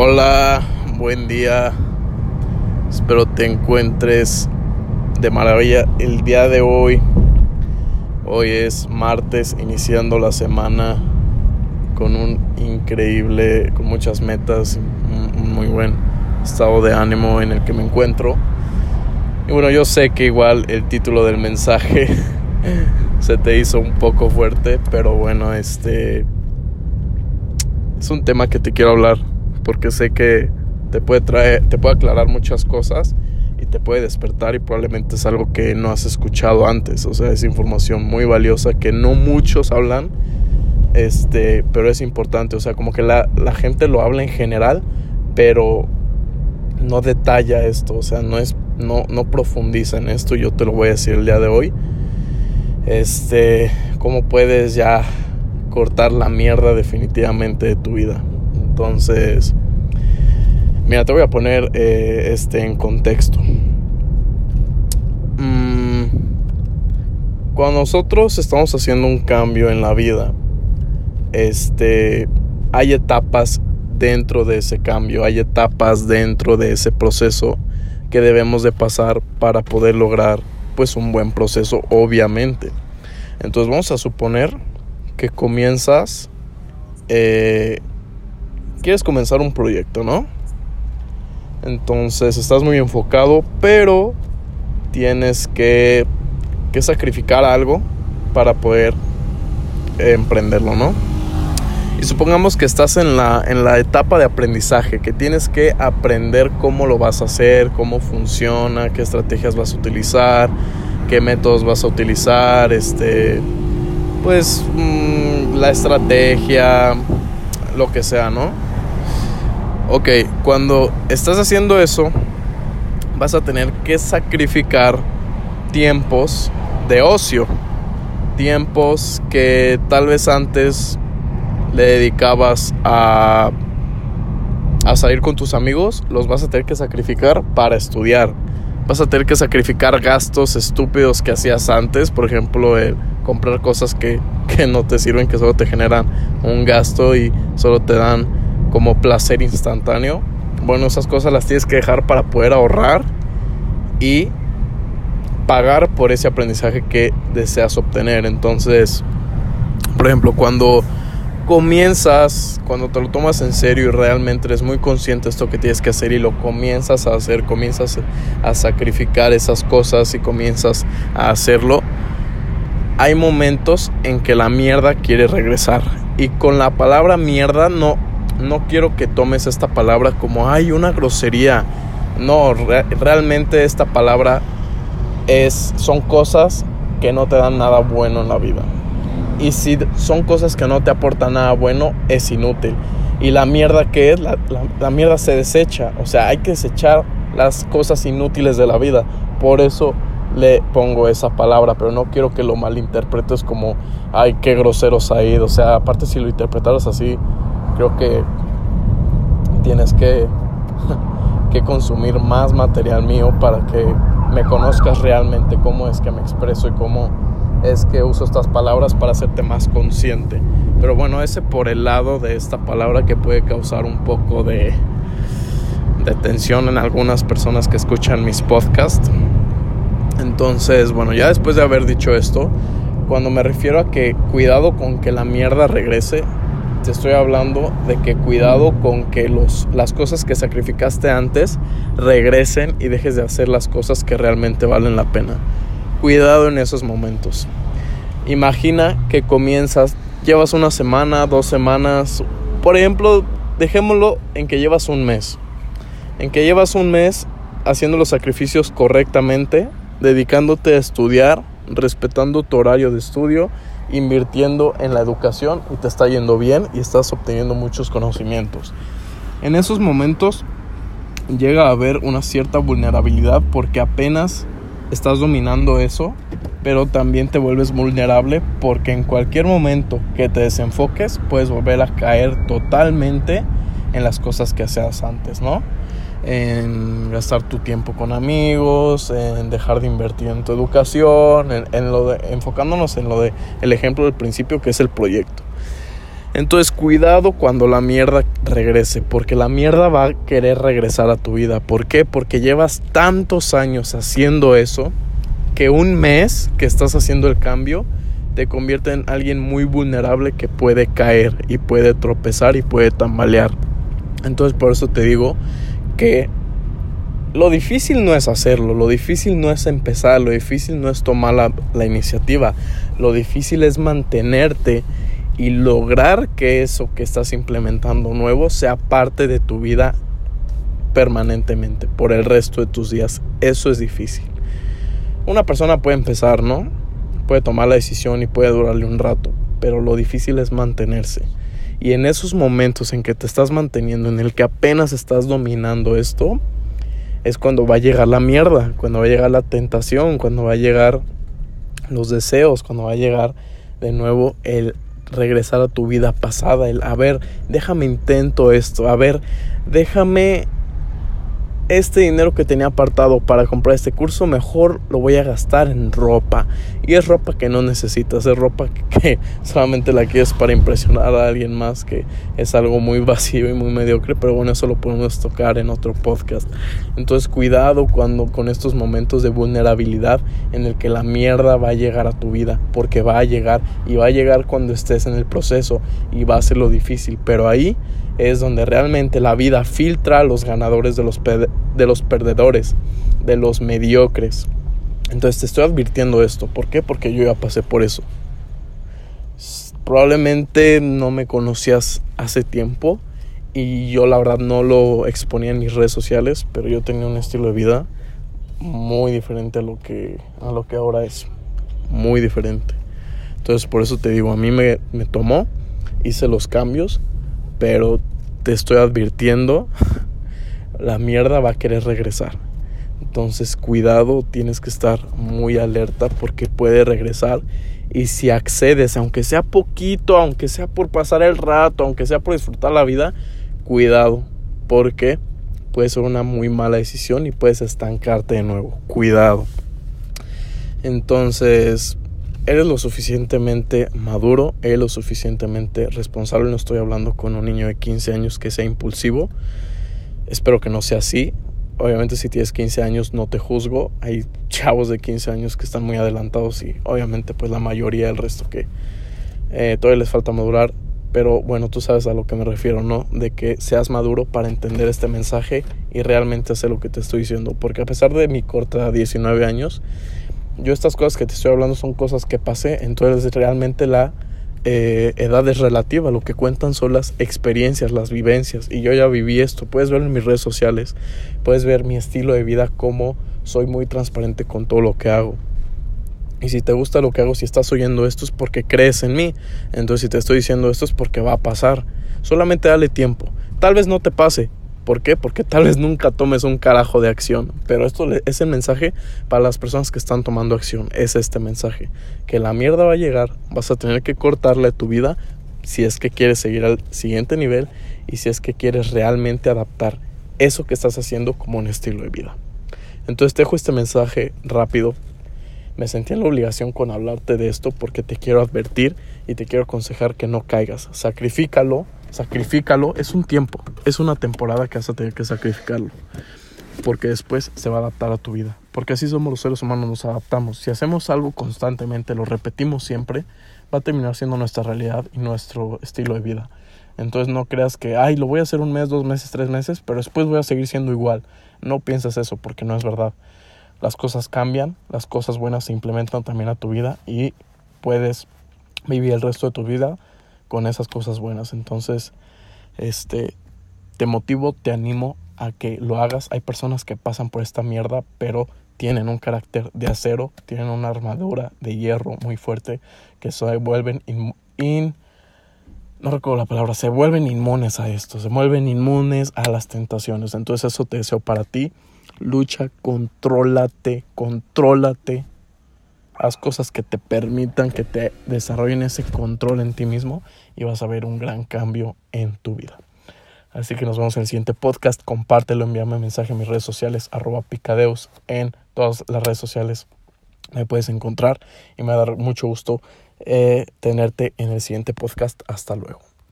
Hola, buen día. Espero te encuentres de maravilla el día de hoy. Hoy es martes, iniciando la semana con un increíble, con muchas metas, un muy buen estado de ánimo en el que me encuentro. Y bueno, yo sé que igual el título del mensaje se te hizo un poco fuerte, pero bueno, este es un tema que te quiero hablar porque sé que te puede traer, te puede aclarar muchas cosas y te puede despertar y probablemente es algo que no has escuchado antes, o sea, es información muy valiosa que no muchos hablan, este, pero es importante, o sea, como que la, la gente lo habla en general, pero no detalla esto, o sea, no es no, no profundiza en esto, yo te lo voy a decir el día de hoy. Este, cómo puedes ya cortar la mierda definitivamente de tu vida. Entonces, mira, te voy a poner eh, este en contexto. Mm, cuando nosotros estamos haciendo un cambio en la vida, este, hay etapas dentro de ese cambio, hay etapas dentro de ese proceso que debemos de pasar para poder lograr pues un buen proceso obviamente entonces vamos a suponer que comienzas eh, quieres comenzar un proyecto no entonces estás muy enfocado pero tienes que, que sacrificar algo para poder emprenderlo no y supongamos que estás en la, en la etapa de aprendizaje, que tienes que aprender cómo lo vas a hacer, cómo funciona, qué estrategias vas a utilizar, qué métodos vas a utilizar, este, pues mm, la estrategia, lo que sea, ¿no? Ok, cuando estás haciendo eso, vas a tener que sacrificar tiempos de ocio, tiempos que tal vez antes le dedicabas a, a salir con tus amigos, los vas a tener que sacrificar para estudiar. Vas a tener que sacrificar gastos estúpidos que hacías antes, por ejemplo, el comprar cosas que, que no te sirven, que solo te generan un gasto y solo te dan como placer instantáneo. Bueno, esas cosas las tienes que dejar para poder ahorrar y pagar por ese aprendizaje que deseas obtener. Entonces, por ejemplo, cuando comienzas, cuando te lo tomas en serio y realmente eres muy consciente de esto que tienes que hacer y lo comienzas a hacer, comienzas a sacrificar esas cosas y comienzas a hacerlo, hay momentos en que la mierda quiere regresar. Y con la palabra mierda no, no quiero que tomes esta palabra como, hay una grosería. No, realmente esta palabra es, son cosas que no te dan nada bueno en la vida. Y si son cosas que no te aportan nada bueno, es inútil. Y la mierda que es, la, mierda se desecha. O sea, hay que desechar las cosas inútiles de la vida. Por eso le pongo esa palabra, pero no quiero que lo malinterpretes como, ay, qué grosero ido O sea, aparte si lo interpretaras así, creo que tienes que, que consumir más material mío para que me conozcas realmente cómo es que me expreso y cómo es que uso estas palabras para hacerte más consciente. Pero bueno, ese por el lado de esta palabra que puede causar un poco de, de tensión en algunas personas que escuchan mis podcasts. Entonces, bueno, ya después de haber dicho esto, cuando me refiero a que cuidado con que la mierda regrese, te estoy hablando de que cuidado con que los, las cosas que sacrificaste antes regresen y dejes de hacer las cosas que realmente valen la pena cuidado en esos momentos. Imagina que comienzas, llevas una semana, dos semanas, por ejemplo, dejémoslo en que llevas un mes. En que llevas un mes haciendo los sacrificios correctamente, dedicándote a estudiar, respetando tu horario de estudio, invirtiendo en la educación y te está yendo bien y estás obteniendo muchos conocimientos. En esos momentos llega a haber una cierta vulnerabilidad porque apenas estás dominando eso, pero también te vuelves vulnerable porque en cualquier momento que te desenfoques puedes volver a caer totalmente en las cosas que hacías antes, ¿no? En gastar tu tiempo con amigos, en dejar de invertir en tu educación, en, lo de, enfocándonos en lo de el ejemplo del principio que es el proyecto. Entonces cuidado cuando la mierda regrese, porque la mierda va a querer regresar a tu vida. ¿Por qué? Porque llevas tantos años haciendo eso que un mes que estás haciendo el cambio te convierte en alguien muy vulnerable que puede caer y puede tropezar y puede tambalear. Entonces por eso te digo que lo difícil no es hacerlo, lo difícil no es empezar, lo difícil no es tomar la, iniciativa, lo difícil es mantenerte y lograr que eso que estás implementando nuevo sea parte de tu vida permanentemente por el resto de tus días. Eso es difícil. Una persona puede empezar, ¿no? Puede tomar la decisión y puede durarle un rato, pero lo difícil es mantenerse. Y en esos momentos en que te estás manteniendo, en el que apenas estás dominando esto, es cuando va a llegar la mierda, cuando va a llegar la tentación, cuando va a llegar los deseos, cuando va a llegar de nuevo el regresar a tu vida pasada, el a ver, déjame intento esto, a ver, déjame este dinero que tenía apartado para comprar este curso, mejor lo voy a gastar en ropa. Y es ropa que no necesitas, es ropa que solamente la quieres para impresionar a alguien más, que es algo muy vacío y muy mediocre, pero bueno, eso lo podemos tocar en otro podcast. Entonces cuidado cuando con estos momentos de vulnerabilidad en el que la mierda va a llegar a tu vida, porque va a llegar y va a llegar cuando estés en el proceso y va a ser lo difícil, pero ahí es donde realmente la vida filtra a los ganadores de los, de los perdedores, de los mediocres. Entonces te estoy advirtiendo esto. ¿Por qué? Porque yo ya pasé por eso. Probablemente no me conocías hace tiempo y yo la verdad no lo exponía en mis redes sociales, pero yo tenía un estilo de vida muy diferente a lo que, a lo que ahora es. Muy diferente. Entonces por eso te digo, a mí me, me tomó, hice los cambios, pero te estoy advirtiendo, la mierda va a querer regresar. Entonces cuidado, tienes que estar muy alerta porque puede regresar. Y si accedes, aunque sea poquito, aunque sea por pasar el rato, aunque sea por disfrutar la vida, cuidado, porque puede ser una muy mala decisión y puedes estancarte de nuevo. Cuidado. Entonces, eres lo suficientemente maduro, eres lo suficientemente responsable. No estoy hablando con un niño de 15 años que sea impulsivo. Espero que no sea así. Obviamente si tienes 15 años no te juzgo. Hay chavos de 15 años que están muy adelantados y obviamente pues la mayoría del resto que eh, todavía les falta madurar. Pero bueno, tú sabes a lo que me refiero, ¿no? De que seas maduro para entender este mensaje y realmente hacer lo que te estoy diciendo. Porque a pesar de mi corta 19 años, yo estas cosas que te estoy hablando son cosas que pasé, entonces realmente la eh, edad es lo que cuentan son las experiencias, las vivencias, y yo ya viví esto, puedes ver en mis redes sociales, puedes ver mi estilo de vida, cómo soy muy transparente con todo lo que hago. Y si te gusta lo que hago, si estás oyendo esto es porque crees en mí. Entonces si te estoy diciendo esto es porque va a pasar. Solamente dale tiempo. Tal vez no te pase, ¿Por qué? Porque tal vez nunca tomes un carajo de acción. Pero esto es el mensaje para las personas que están tomando acción. Es este mensaje. Que la mierda va a llegar. Vas a tener que cortarle tu vida si es que quieres seguir al siguiente nivel y si es que quieres realmente adaptar eso que estás haciendo como un estilo de vida. Entonces te dejo este mensaje rápido. Me sentí en la obligación con hablarte de esto porque te quiero advertir y te quiero aconsejar que no caigas. Sacrifícalo Sacrifícalo, es un tiempo, es una temporada que vas a tener que sacrificarlo. Porque después se va a adaptar a tu vida. Porque así somos los seres humanos, nos adaptamos. Si hacemos algo constantemente, lo repetimos siempre, va a terminar siendo nuestra realidad y nuestro estilo de vida. Entonces no creas que, ay, lo voy a hacer un mes, dos meses, tres meses, pero después voy a seguir siendo igual. No pienses eso porque no es verdad. Las cosas cambian, las cosas buenas se implementan también a tu vida y puedes vivir el resto de tu vida con esas cosas buenas. Entonces, este, te motivo, te animo a que lo hagas. Hay personas que pasan por esta mierda, pero tienen un carácter de acero, tienen una armadura de hierro muy fuerte que se vuelven in, no recuerdo la palabra, se vuelven inmunes a esto, se vuelven inmunes a las tentaciones. Entonces eso te deseo para ti. Lucha, contrólate, contrólate haz cosas que te permitan que te desarrollen ese control en ti mismo y vas a ver un gran cambio en tu vida. Así que nos vemos en el siguiente podcast. Compártelo, envíame mensaje en mis redes sociales, arroba picadeus, en todas las redes sociales me puedes encontrar y me va a dar mucho gusto eh, tenerte en el siguiente podcast. Hasta luego.